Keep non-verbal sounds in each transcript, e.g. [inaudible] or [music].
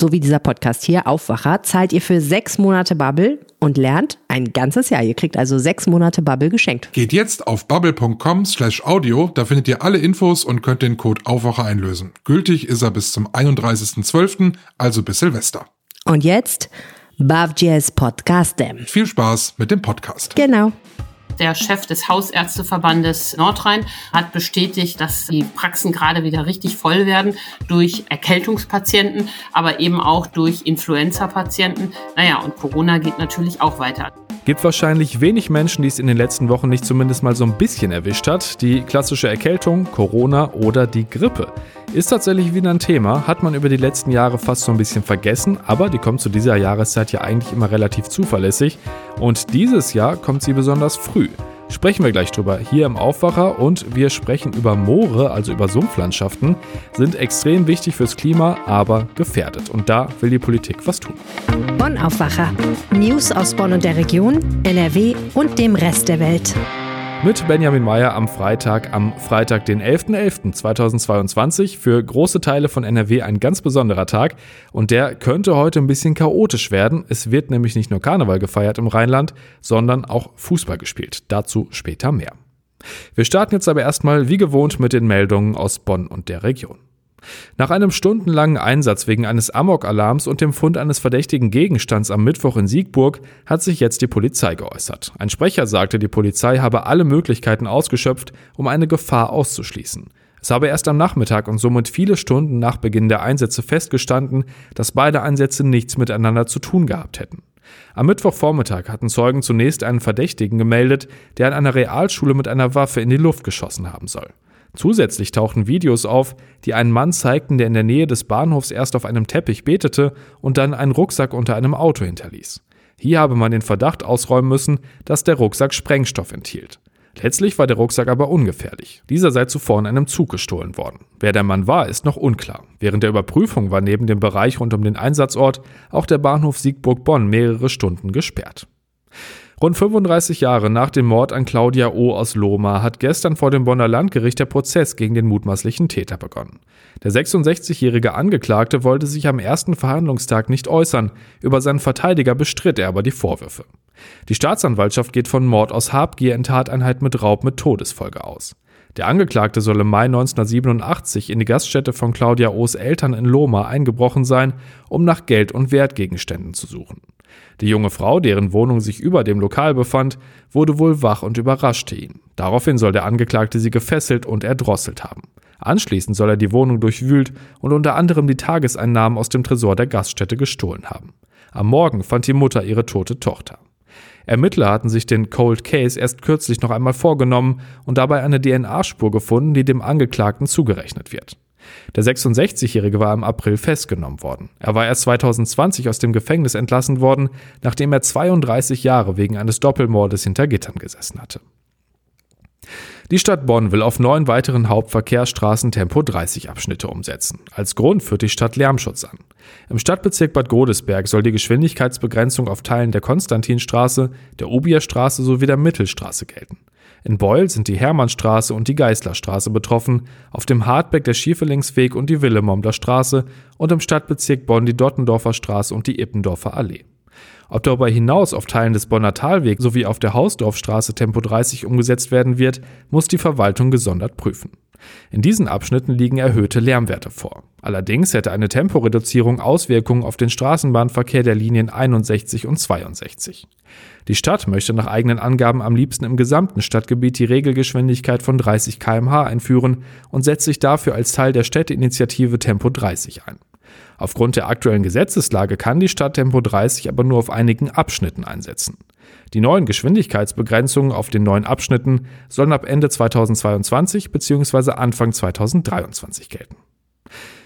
so wie dieser Podcast hier, Aufwacher, zahlt ihr für sechs Monate Bubble und lernt ein ganzes Jahr. Ihr kriegt also sechs Monate Bubble geschenkt. Geht jetzt auf bubble.com slash audio, da findet ihr alle Infos und könnt den Code Aufwacher einlösen. Gültig ist er bis zum 31.12., also bis Silvester. Und jetzt Bavjes Podcast. Viel Spaß mit dem Podcast. Genau. Der Chef des Hausärzteverbandes Nordrhein hat bestätigt, dass die Praxen gerade wieder richtig voll werden durch Erkältungspatienten, aber eben auch durch Influenza-Patienten. Naja, und Corona geht natürlich auch weiter. Gibt wahrscheinlich wenig Menschen, die es in den letzten Wochen nicht zumindest mal so ein bisschen erwischt hat. Die klassische Erkältung, Corona oder die Grippe. Ist tatsächlich wieder ein Thema, hat man über die letzten Jahre fast so ein bisschen vergessen, aber die kommt zu dieser Jahreszeit ja eigentlich immer relativ zuverlässig. Und dieses Jahr kommt sie besonders früh. Sprechen wir gleich drüber hier im Aufwacher und wir sprechen über Moore, also über Sumpflandschaften, sind extrem wichtig fürs Klima, aber gefährdet. Und da will die Politik was tun. Bonn Aufwacher. News aus Bonn und der Region, NRW und dem Rest der Welt. Mit Benjamin Meyer am Freitag, am Freitag, den 11.11.2022. Für große Teile von NRW ein ganz besonderer Tag und der könnte heute ein bisschen chaotisch werden. Es wird nämlich nicht nur Karneval gefeiert im Rheinland, sondern auch Fußball gespielt. Dazu später mehr. Wir starten jetzt aber erstmal wie gewohnt mit den Meldungen aus Bonn und der Region. Nach einem stundenlangen Einsatz wegen eines Amok-Alarms und dem Fund eines verdächtigen Gegenstands am Mittwoch in Siegburg hat sich jetzt die Polizei geäußert. Ein Sprecher sagte, die Polizei habe alle Möglichkeiten ausgeschöpft, um eine Gefahr auszuschließen. Es habe erst am Nachmittag und somit viele Stunden nach Beginn der Einsätze festgestanden, dass beide Einsätze nichts miteinander zu tun gehabt hätten. Am Mittwochvormittag hatten Zeugen zunächst einen Verdächtigen gemeldet, der an einer Realschule mit einer Waffe in die Luft geschossen haben soll. Zusätzlich tauchten Videos auf, die einen Mann zeigten, der in der Nähe des Bahnhofs erst auf einem Teppich betete und dann einen Rucksack unter einem Auto hinterließ. Hier habe man den Verdacht ausräumen müssen, dass der Rucksack Sprengstoff enthielt. Letztlich war der Rucksack aber ungefährlich. Dieser sei zuvor in einem Zug gestohlen worden. Wer der Mann war, ist noch unklar. Während der Überprüfung war neben dem Bereich rund um den Einsatzort auch der Bahnhof Siegburg-Bonn mehrere Stunden gesperrt. Rund 35 Jahre nach dem Mord an Claudia O. aus Lohmar hat gestern vor dem Bonner Landgericht der Prozess gegen den mutmaßlichen Täter begonnen. Der 66-jährige Angeklagte wollte sich am ersten Verhandlungstag nicht äußern, über seinen Verteidiger bestritt er aber die Vorwürfe. Die Staatsanwaltschaft geht von Mord aus Habgier in Tateinheit mit Raub mit Todesfolge aus. Der Angeklagte soll im Mai 1987 in die Gaststätte von Claudia O.s Eltern in Lohmar eingebrochen sein, um nach Geld und Wertgegenständen zu suchen. Die junge Frau, deren Wohnung sich über dem Lokal befand, wurde wohl wach und überraschte ihn. Daraufhin soll der Angeklagte sie gefesselt und erdrosselt haben. Anschließend soll er die Wohnung durchwühlt und unter anderem die Tageseinnahmen aus dem Tresor der Gaststätte gestohlen haben. Am Morgen fand die Mutter ihre tote Tochter. Ermittler hatten sich den Cold Case erst kürzlich noch einmal vorgenommen und dabei eine DNA-Spur gefunden, die dem Angeklagten zugerechnet wird. Der 66-Jährige war im April festgenommen worden. Er war erst 2020 aus dem Gefängnis entlassen worden, nachdem er 32 Jahre wegen eines Doppelmordes hinter Gittern gesessen hatte. Die Stadt Bonn will auf neun weiteren Hauptverkehrsstraßen Tempo 30 Abschnitte umsetzen. Als Grund führt die Stadt Lärmschutz an. Im Stadtbezirk Bad Godesberg soll die Geschwindigkeitsbegrenzung auf Teilen der Konstantinstraße, der Obierstraße sowie der Mittelstraße gelten. In Beul sind die Hermannstraße und die Geißlerstraße betroffen, auf dem Hartbeck der Schieferlingsweg und die Willemomder Straße und im Stadtbezirk Bonn die Dottendorfer Straße und die Ippendorfer Allee. Ob darüber hinaus auf Teilen des Bonner Talwegs sowie auf der Hausdorfstraße Tempo 30 umgesetzt werden wird, muss die Verwaltung gesondert prüfen. In diesen Abschnitten liegen erhöhte Lärmwerte vor. Allerdings hätte eine Temporeduzierung Auswirkungen auf den Straßenbahnverkehr der Linien 61 und 62. Die Stadt möchte nach eigenen Angaben am liebsten im gesamten Stadtgebiet die Regelgeschwindigkeit von 30 km/h einführen und setzt sich dafür als Teil der Städteinitiative Tempo 30 ein. Aufgrund der aktuellen Gesetzeslage kann die Stadt Tempo 30 aber nur auf einigen Abschnitten einsetzen. Die neuen Geschwindigkeitsbegrenzungen auf den neuen Abschnitten sollen ab Ende 2022 bzw. Anfang 2023 gelten.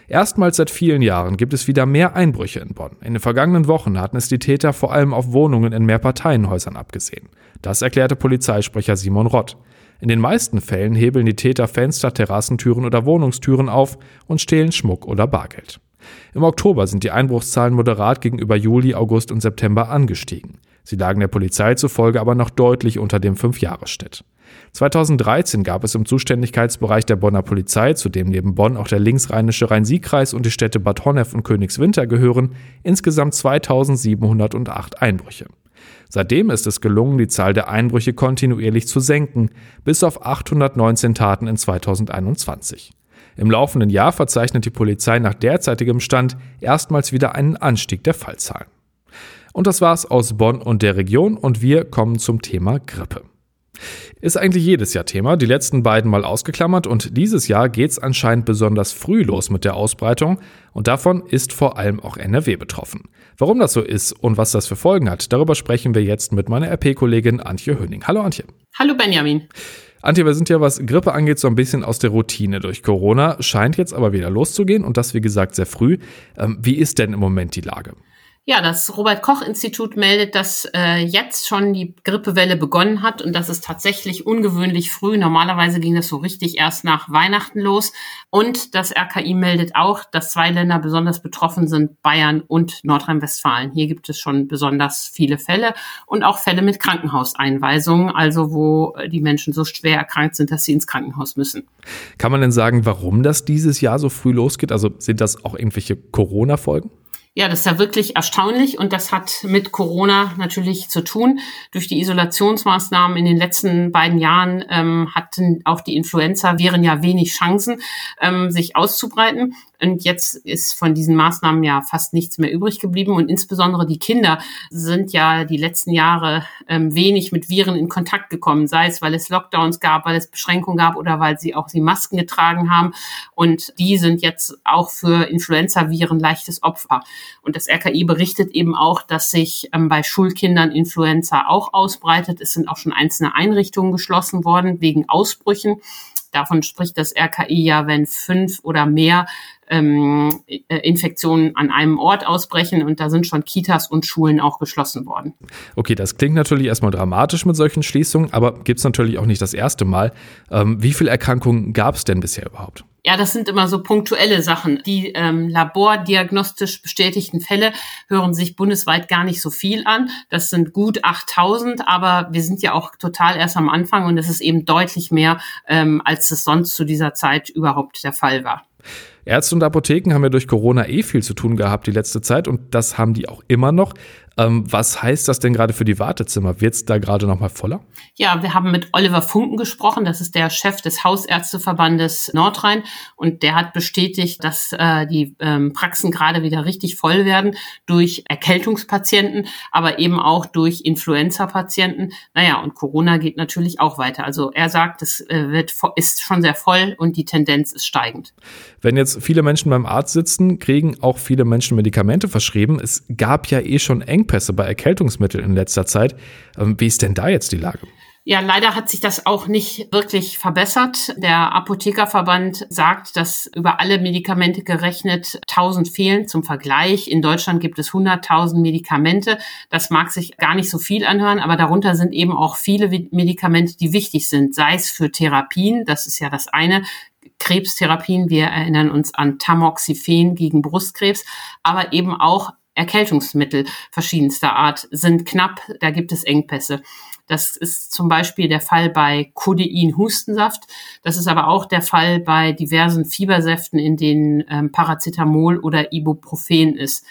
Erstmals seit vielen Jahren gibt es wieder mehr Einbrüche in Bonn. In den vergangenen Wochen hatten es die Täter vor allem auf Wohnungen in Mehrparteienhäusern abgesehen. Das erklärte Polizeisprecher Simon Rott. In den meisten Fällen hebeln die Täter Fenster, Terrassentüren oder Wohnungstüren auf und stehlen Schmuck oder Bargeld. Im Oktober sind die Einbruchszahlen moderat gegenüber Juli, August und September angestiegen. Sie lagen der Polizei zufolge aber noch deutlich unter dem Fünfjahresschnitt. 2013 gab es im Zuständigkeitsbereich der Bonner Polizei, zu dem neben Bonn auch der linksrheinische Rhein-Sieg-Kreis und die Städte Bad Honnef und Königswinter gehören, insgesamt 2708 Einbrüche. Seitdem ist es gelungen, die Zahl der Einbrüche kontinuierlich zu senken, bis auf 819 Taten in 2021. Im laufenden Jahr verzeichnet die Polizei nach derzeitigem Stand erstmals wieder einen Anstieg der Fallzahlen. Und das war's aus Bonn und der Region und wir kommen zum Thema Grippe. Ist eigentlich jedes Jahr Thema, die letzten beiden mal ausgeklammert und dieses Jahr geht's anscheinend besonders früh los mit der Ausbreitung und davon ist vor allem auch NRW betroffen. Warum das so ist und was das für Folgen hat, darüber sprechen wir jetzt mit meiner RP-Kollegin Antje Höning. Hallo Antje. Hallo Benjamin. Antje, wir sind ja, was Grippe angeht, so ein bisschen aus der Routine durch Corona, scheint jetzt aber wieder loszugehen und das, wie gesagt, sehr früh. Ähm, wie ist denn im Moment die Lage? Ja, das Robert Koch Institut meldet, dass äh, jetzt schon die Grippewelle begonnen hat und das ist tatsächlich ungewöhnlich früh. Normalerweise ging das so richtig erst nach Weihnachten los. Und das RKI meldet auch, dass zwei Länder besonders betroffen sind, Bayern und Nordrhein-Westfalen. Hier gibt es schon besonders viele Fälle und auch Fälle mit Krankenhauseinweisungen, also wo die Menschen so schwer erkrankt sind, dass sie ins Krankenhaus müssen. Kann man denn sagen, warum das dieses Jahr so früh losgeht? Also sind das auch irgendwelche Corona-Folgen? Ja, das ist ja wirklich erstaunlich und das hat mit Corona natürlich zu tun. Durch die Isolationsmaßnahmen in den letzten beiden Jahren ähm, hatten auch die Influenza-Viren ja wenig Chancen, ähm, sich auszubreiten. Und jetzt ist von diesen Maßnahmen ja fast nichts mehr übrig geblieben. Und insbesondere die Kinder sind ja die letzten Jahre ähm, wenig mit Viren in Kontakt gekommen, sei es, weil es Lockdowns gab, weil es Beschränkungen gab oder weil sie auch die Masken getragen haben. Und die sind jetzt auch für Influenza-Viren leichtes Opfer. Und das RKI berichtet eben auch, dass sich ähm, bei Schulkindern Influenza auch ausbreitet. Es sind auch schon einzelne Einrichtungen geschlossen worden wegen Ausbrüchen. Davon spricht das RKI ja, wenn fünf oder mehr ähm, äh, Infektionen an einem Ort ausbrechen und da sind schon Kitas und Schulen auch geschlossen worden. Okay, das klingt natürlich erstmal dramatisch mit solchen Schließungen, aber gibt es natürlich auch nicht das erste Mal. Ähm, wie viele Erkrankungen gab es denn bisher überhaupt? Ja, das sind immer so punktuelle Sachen. Die ähm, labordiagnostisch bestätigten Fälle hören sich bundesweit gar nicht so viel an. Das sind gut 8000, aber wir sind ja auch total erst am Anfang und es ist eben deutlich mehr, ähm, als es sonst zu dieser Zeit überhaupt der Fall war. Ärzte und Apotheken haben ja durch Corona eh viel zu tun gehabt die letzte Zeit und das haben die auch immer noch. Ähm, was heißt das denn gerade für die Wartezimmer? Wird es da gerade noch mal voller? Ja, wir haben mit Oliver Funken gesprochen. Das ist der Chef des Hausärzteverbandes Nordrhein. Und der hat bestätigt, dass äh, die ähm, Praxen gerade wieder richtig voll werden durch Erkältungspatienten, aber eben auch durch Influenza-Patienten. Naja, und Corona geht natürlich auch weiter. Also er sagt, es äh, wird, ist schon sehr voll und die Tendenz ist steigend. Wenn jetzt viele Menschen beim Arzt sitzen, kriegen auch viele Menschen Medikamente verschrieben. Es gab ja eh schon eng Engpässe bei Erkältungsmitteln in letzter Zeit. Ähm, wie ist denn da jetzt die Lage? Ja, leider hat sich das auch nicht wirklich verbessert. Der Apothekerverband sagt, dass über alle Medikamente gerechnet 1000 fehlen. Zum Vergleich, in Deutschland gibt es 100.000 Medikamente. Das mag sich gar nicht so viel anhören, aber darunter sind eben auch viele Medikamente, die wichtig sind, sei es für Therapien, das ist ja das eine, Krebstherapien, wir erinnern uns an Tamoxifen gegen Brustkrebs, aber eben auch Erkältungsmittel verschiedenster Art sind knapp, da gibt es Engpässe. Das ist zum Beispiel der Fall bei Codein-Hustensaft. Das ist aber auch der Fall bei diversen Fiebersäften, in denen ähm, Paracetamol oder Ibuprofen ist.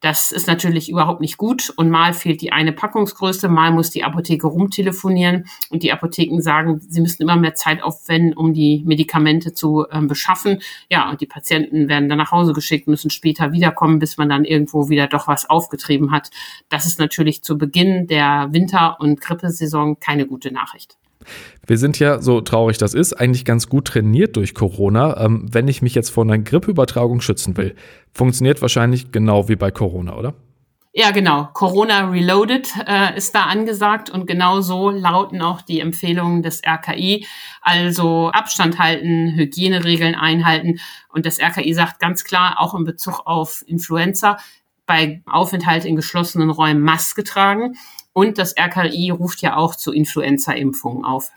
Das ist natürlich überhaupt nicht gut und mal fehlt die eine Packungsgröße, mal muss die Apotheke rumtelefonieren und die Apotheken sagen, sie müssen immer mehr Zeit aufwenden, um die Medikamente zu ähm, beschaffen. Ja, und die Patienten werden dann nach Hause geschickt, müssen später wiederkommen, bis man dann irgendwo wieder doch was aufgetrieben hat. Das ist natürlich zu Beginn der Winter- und Grippesaison keine gute Nachricht. Wir sind ja, so traurig das ist, eigentlich ganz gut trainiert durch Corona. Ähm, wenn ich mich jetzt vor einer Grippeübertragung schützen will, funktioniert wahrscheinlich genau wie bei Corona, oder? Ja, genau. Corona Reloaded äh, ist da angesagt und genau so lauten auch die Empfehlungen des RKI. Also Abstand halten, Hygieneregeln einhalten. Und das RKI sagt ganz klar, auch in Bezug auf Influenza, bei Aufenthalt in geschlossenen Räumen Maske tragen. Und das RKI ruft ja auch zu Influenza-Impfungen auf.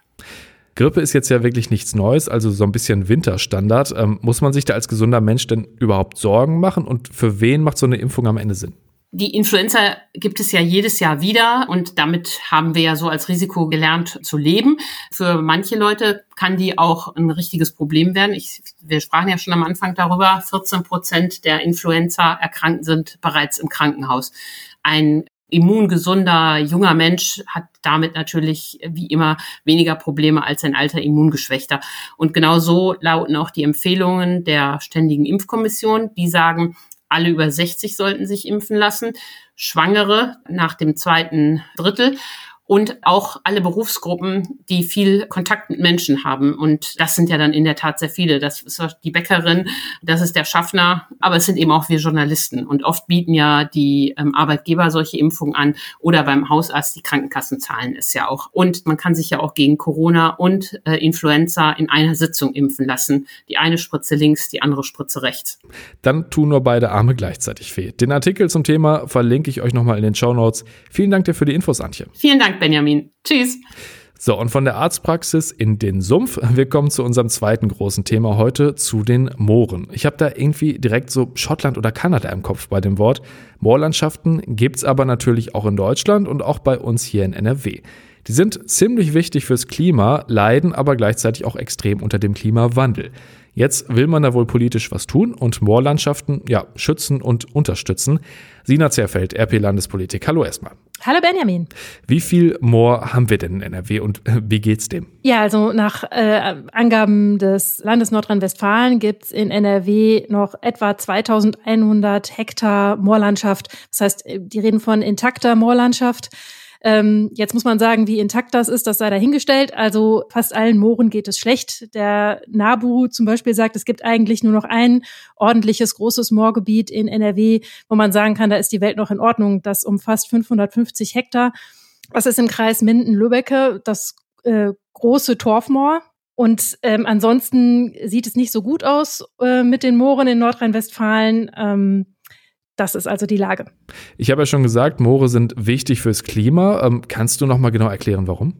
Grippe ist jetzt ja wirklich nichts Neues, also so ein bisschen Winterstandard. Ähm, muss man sich da als gesunder Mensch denn überhaupt Sorgen machen? Und für wen macht so eine Impfung am Ende Sinn? Die Influenza gibt es ja jedes Jahr wieder und damit haben wir ja so als Risiko gelernt zu leben. Für manche Leute kann die auch ein richtiges Problem werden. Ich, wir sprachen ja schon am Anfang darüber, 14 Prozent der Influenza-Erkrankten sind bereits im Krankenhaus. Ein immungesunder junger Mensch hat damit natürlich wie immer weniger Probleme als ein alter Immungeschwächter. Und genau so lauten auch die Empfehlungen der Ständigen Impfkommission. Die sagen, alle über 60 sollten sich impfen lassen, Schwangere nach dem zweiten Drittel und auch alle Berufsgruppen, die viel Kontakt mit Menschen haben. Und das sind ja dann in der Tat sehr viele. Das ist die Bäckerin, das ist der Schaffner, aber es sind eben auch wir Journalisten. Und oft bieten ja die ähm, Arbeitgeber solche Impfungen an oder beim Hausarzt die Krankenkassen zahlen es ja auch. Und man kann sich ja auch gegen Corona und äh, Influenza in einer Sitzung impfen lassen. Die eine Spritze links, die andere Spritze rechts. Dann tun nur beide Arme gleichzeitig weh. Den Artikel zum Thema verlinke ich euch nochmal in den Show Notes. Vielen Dank dir für die Infos, Antje. Vielen Dank, Benjamin. Tschüss. So, und von der Arztpraxis in den Sumpf. Wir kommen zu unserem zweiten großen Thema heute, zu den Mooren. Ich habe da irgendwie direkt so Schottland oder Kanada im Kopf bei dem Wort. Moorlandschaften gibt's aber natürlich auch in Deutschland und auch bei uns hier in NRW. Die sind ziemlich wichtig fürs Klima, leiden aber gleichzeitig auch extrem unter dem Klimawandel. Jetzt will man da wohl politisch was tun und Moorlandschaften ja, schützen und unterstützen. Sina Zerfeld, RP Landespolitik. Hallo erstmal. Hallo Benjamin. Wie viel Moor haben wir denn in NRW und äh, wie geht's dem? Ja, also nach äh, Angaben des Landes Nordrhein-Westfalen gibt's in NRW noch etwa 2100 Hektar Moorlandschaft. Das heißt, äh, die reden von intakter Moorlandschaft. Ähm, jetzt muss man sagen, wie intakt das ist, das sei dahingestellt. Also fast allen Mooren geht es schlecht. Der NABU zum Beispiel sagt, es gibt eigentlich nur noch ein ordentliches großes Moorgebiet in NRW, wo man sagen kann, da ist die Welt noch in Ordnung. Das umfasst 550 Hektar. Das ist im Kreis Minden-Lübbecke das äh, große Torfmoor. Und ähm, ansonsten sieht es nicht so gut aus äh, mit den Mooren in Nordrhein-Westfalen. Ähm, das ist also die Lage. Ich habe ja schon gesagt, Moore sind wichtig fürs Klima. Ähm, kannst du noch mal genau erklären, warum?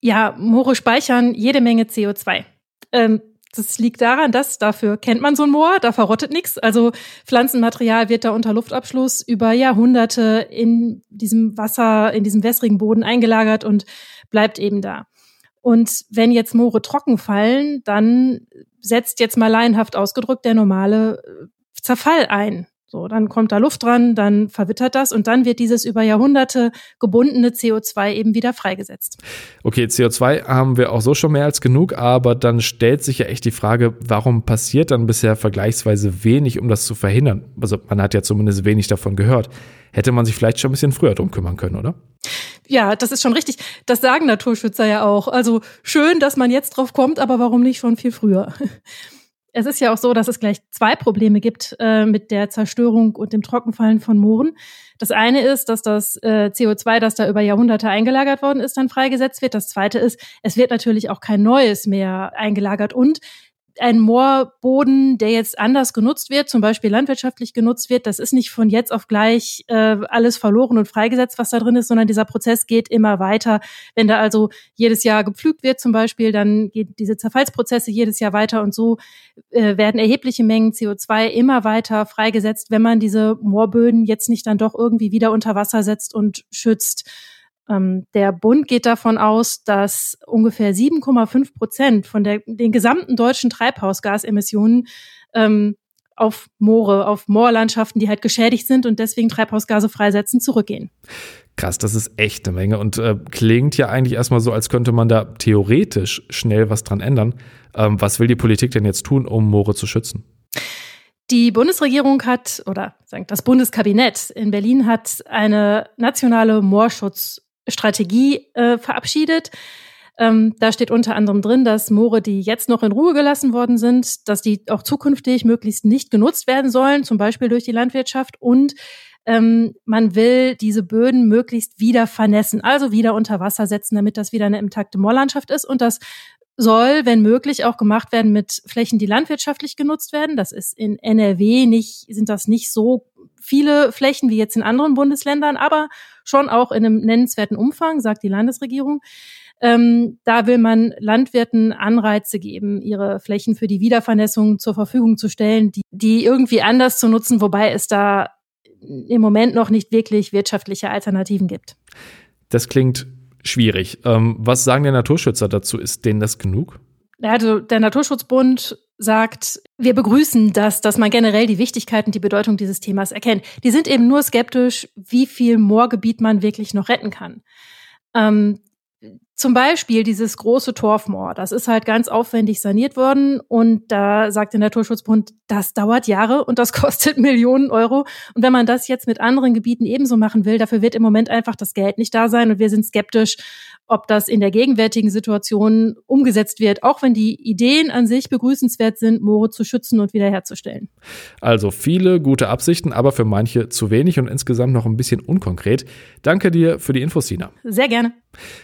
Ja, Moore speichern jede Menge CO2. Ähm, das liegt daran, dass dafür kennt man so ein Moor, da verrottet nichts. Also Pflanzenmaterial wird da unter Luftabschluss über Jahrhunderte in diesem Wasser, in diesem wässrigen Boden eingelagert und bleibt eben da. Und wenn jetzt Moore trocken fallen, dann setzt jetzt mal laienhaft ausgedrückt der normale äh, Zerfall ein. So, dann kommt da Luft dran, dann verwittert das und dann wird dieses über Jahrhunderte gebundene CO2 eben wieder freigesetzt. Okay, CO2 haben wir auch so schon mehr als genug, aber dann stellt sich ja echt die Frage, warum passiert dann bisher vergleichsweise wenig, um das zu verhindern? Also man hat ja zumindest wenig davon gehört. Hätte man sich vielleicht schon ein bisschen früher drum kümmern können, oder? Ja, das ist schon richtig. Das sagen Naturschützer ja auch. Also schön, dass man jetzt drauf kommt, aber warum nicht schon viel früher? Es ist ja auch so, dass es gleich zwei Probleme gibt äh, mit der Zerstörung und dem Trockenfallen von Mooren. Das eine ist, dass das äh, CO2, das da über Jahrhunderte eingelagert worden ist, dann freigesetzt wird. Das zweite ist, es wird natürlich auch kein neues mehr eingelagert und ein Moorboden, der jetzt anders genutzt wird, zum Beispiel landwirtschaftlich genutzt wird, das ist nicht von jetzt auf gleich äh, alles verloren und freigesetzt, was da drin ist, sondern dieser Prozess geht immer weiter. Wenn da also jedes Jahr gepflügt wird zum Beispiel, dann geht diese Zerfallsprozesse jedes Jahr weiter und so äh, werden erhebliche Mengen CO2 immer weiter freigesetzt, wenn man diese Moorböden jetzt nicht dann doch irgendwie wieder unter Wasser setzt und schützt. Ähm, der Bund geht davon aus, dass ungefähr 7,5 Prozent von der, den gesamten deutschen Treibhausgasemissionen ähm, auf Moore, auf Moorlandschaften, die halt geschädigt sind und deswegen Treibhausgase freisetzen, zurückgehen. Krass, das ist echt eine Menge und äh, klingt ja eigentlich erstmal so, als könnte man da theoretisch schnell was dran ändern. Ähm, was will die Politik denn jetzt tun, um Moore zu schützen? Die Bundesregierung hat, oder das Bundeskabinett in Berlin hat eine nationale Moorschutz Strategie äh, verabschiedet. Ähm, da steht unter anderem drin, dass Moore, die jetzt noch in Ruhe gelassen worden sind, dass die auch zukünftig möglichst nicht genutzt werden sollen, zum Beispiel durch die Landwirtschaft und ähm, man will diese Böden möglichst wieder vernässen, also wieder unter Wasser setzen, damit das wieder eine intakte Moorlandschaft ist. Und das soll, wenn möglich, auch gemacht werden mit Flächen, die landwirtschaftlich genutzt werden. Das ist in NRW nicht, sind das nicht so viele Flächen wie jetzt in anderen Bundesländern, aber schon auch in einem nennenswerten Umfang, sagt die Landesregierung. Ähm, da will man Landwirten Anreize geben, ihre Flächen für die Wiedervernässung zur Verfügung zu stellen, die, die irgendwie anders zu nutzen, wobei es da im Moment noch nicht wirklich wirtschaftliche Alternativen gibt. Das klingt schwierig. Ähm, was sagen die Naturschützer dazu? Ist denen das genug? Also der Naturschutzbund sagt, wir begrüßen das, dass man generell die Wichtigkeit und die Bedeutung dieses Themas erkennt. Die sind eben nur skeptisch, wie viel Moorgebiet man wirklich noch retten kann. Ähm, zum Beispiel dieses große Torfmoor, das ist halt ganz aufwendig saniert worden und da sagt der Naturschutzbund, das dauert Jahre und das [laughs] kostet Millionen Euro. Und wenn man das jetzt mit anderen Gebieten ebenso machen will, dafür wird im Moment einfach das Geld nicht da sein und wir sind skeptisch, ob das in der gegenwärtigen Situation umgesetzt wird, auch wenn die Ideen an sich begrüßenswert sind, Moore zu schützen und wiederherzustellen. Also viele gute Absichten, aber für manche zu wenig und insgesamt noch ein bisschen unkonkret. Danke dir für die Infos, Sina. Sehr gerne.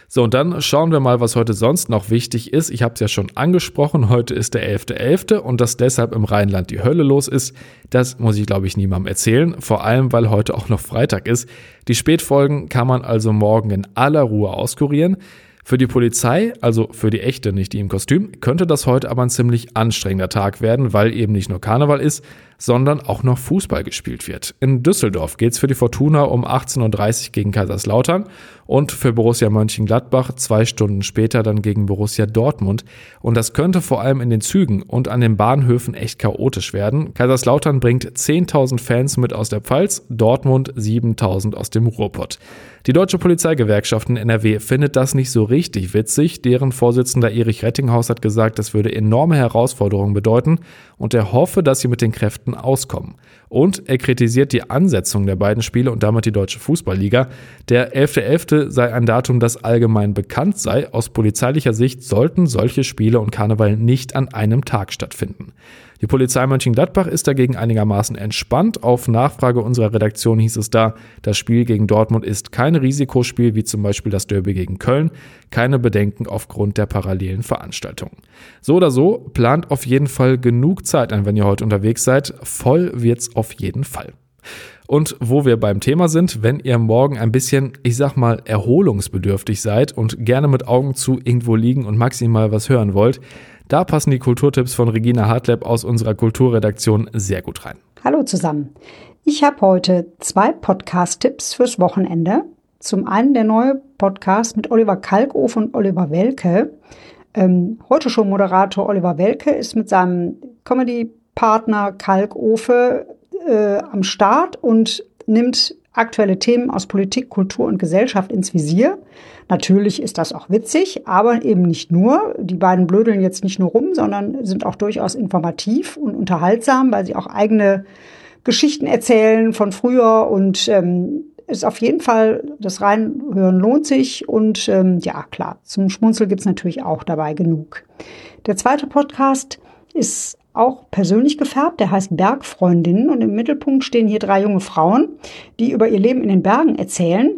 So, und dann schauen wir mal, was heute sonst noch wichtig ist. Ich habe es ja schon angesprochen, heute ist der 11.11. .11. und dass deshalb im Rheinland die Hölle los ist, das muss ich, glaube ich, niemandem erzählen. Vor allem, weil heute auch noch Freitag ist. Die Spätfolgen kann man also morgen in aller Ruhe auskurieren. Für die Polizei, also für die echte, nicht die im Kostüm, könnte das heute aber ein ziemlich anstrengender Tag werden, weil eben nicht nur Karneval ist, sondern auch noch Fußball gespielt wird. In Düsseldorf geht's für die Fortuna um 18.30 Uhr gegen Kaiserslautern und für Borussia Mönchengladbach zwei Stunden später dann gegen Borussia Dortmund. Und das könnte vor allem in den Zügen und an den Bahnhöfen echt chaotisch werden. Kaiserslautern bringt 10.000 Fans mit aus der Pfalz, Dortmund 7.000 aus dem Ruhrpott. Die Deutsche Polizeigewerkschaft in NRW findet das nicht so richtig witzig. Deren Vorsitzender Erich Rettinghaus hat gesagt, das würde enorme Herausforderungen bedeuten und er hoffe, dass sie mit den Kräften auskommen. Und er kritisiert die Ansetzung der beiden Spiele und damit die Deutsche Fußballliga. Der 11.11. .11. sei ein Datum, das allgemein bekannt sei. Aus polizeilicher Sicht sollten solche Spiele und Karneval nicht an einem Tag stattfinden. Die Polizei Mönchengladbach ist dagegen einigermaßen entspannt. Auf Nachfrage unserer Redaktion hieß es da, das Spiel gegen Dortmund ist kein Risikospiel wie zum Beispiel das Derby gegen Köln. Keine Bedenken aufgrund der parallelen Veranstaltungen. So oder so, plant auf jeden Fall genug Zeit ein, wenn ihr heute unterwegs seid. Voll wird's auf jeden Fall. Und wo wir beim Thema sind, wenn ihr morgen ein bisschen, ich sag mal, erholungsbedürftig seid und gerne mit Augen zu irgendwo liegen und maximal was hören wollt, da passen die Kulturtipps von Regina Hartleb aus unserer Kulturredaktion sehr gut rein. Hallo zusammen. Ich habe heute zwei Podcast-Tipps fürs Wochenende. Zum einen der neue Podcast mit Oliver Kalkofe und Oliver Welke. Ähm, heute schon Moderator Oliver Welke ist mit seinem Comedy-Partner Kalkofe äh, am Start und nimmt aktuelle Themen aus Politik, Kultur und Gesellschaft ins Visier. Natürlich ist das auch witzig, aber eben nicht nur. Die beiden blödeln jetzt nicht nur rum, sondern sind auch durchaus informativ und unterhaltsam, weil sie auch eigene Geschichten erzählen von früher und ähm, ist auf jeden Fall, das Reinhören lohnt sich und ähm, ja, klar, zum Schmunzel gibt's natürlich auch dabei genug. Der zweite Podcast ist auch persönlich gefärbt. Der heißt Bergfreundinnen und im Mittelpunkt stehen hier drei junge Frauen, die über ihr Leben in den Bergen erzählen.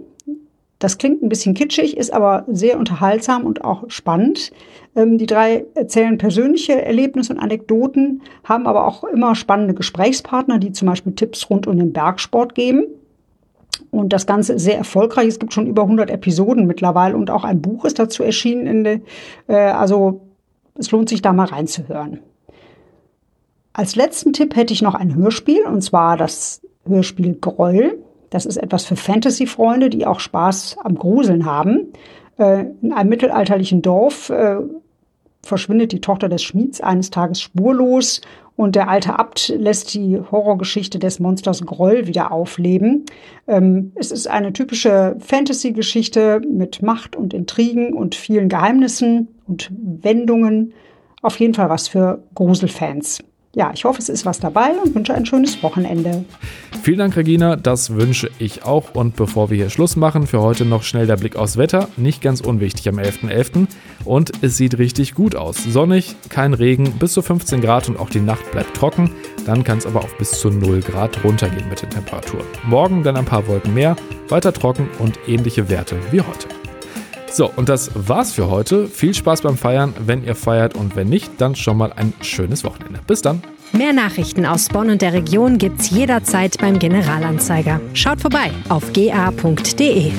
Das klingt ein bisschen kitschig, ist aber sehr unterhaltsam und auch spannend. Ähm, die drei erzählen persönliche Erlebnisse und Anekdoten, haben aber auch immer spannende Gesprächspartner, die zum Beispiel Tipps rund um den Bergsport geben. Und das Ganze ist sehr erfolgreich. Es gibt schon über 100 Episoden mittlerweile und auch ein Buch ist dazu erschienen. Äh, also es lohnt sich da mal reinzuhören. Als letzten Tipp hätte ich noch ein Hörspiel, und zwar das Hörspiel Groll. Das ist etwas für Fantasy-Freunde, die auch Spaß am Gruseln haben. Äh, in einem mittelalterlichen Dorf äh, verschwindet die Tochter des Schmieds eines Tages spurlos und der alte Abt lässt die Horrorgeschichte des Monsters Groll wieder aufleben. Ähm, es ist eine typische Fantasy-Geschichte mit Macht und Intrigen und vielen Geheimnissen und Wendungen. Auf jeden Fall was für Gruselfans. Ja, ich hoffe, es ist was dabei und wünsche ein schönes Wochenende. Vielen Dank, Regina. Das wünsche ich auch. Und bevor wir hier Schluss machen, für heute noch schnell der Blick aufs Wetter. Nicht ganz unwichtig am 11.11. .11. Und es sieht richtig gut aus. Sonnig, kein Regen, bis zu 15 Grad und auch die Nacht bleibt trocken. Dann kann es aber auf bis zu 0 Grad runtergehen mit den Temperaturen. Morgen dann ein paar Wolken mehr, weiter trocken und ähnliche Werte wie heute. So, und das war's für heute. Viel Spaß beim Feiern, wenn ihr feiert und wenn nicht, dann schon mal ein schönes Wochenende. Bis dann. Mehr Nachrichten aus Bonn und der Region gibt's jederzeit beim Generalanzeiger. Schaut vorbei auf ga.de.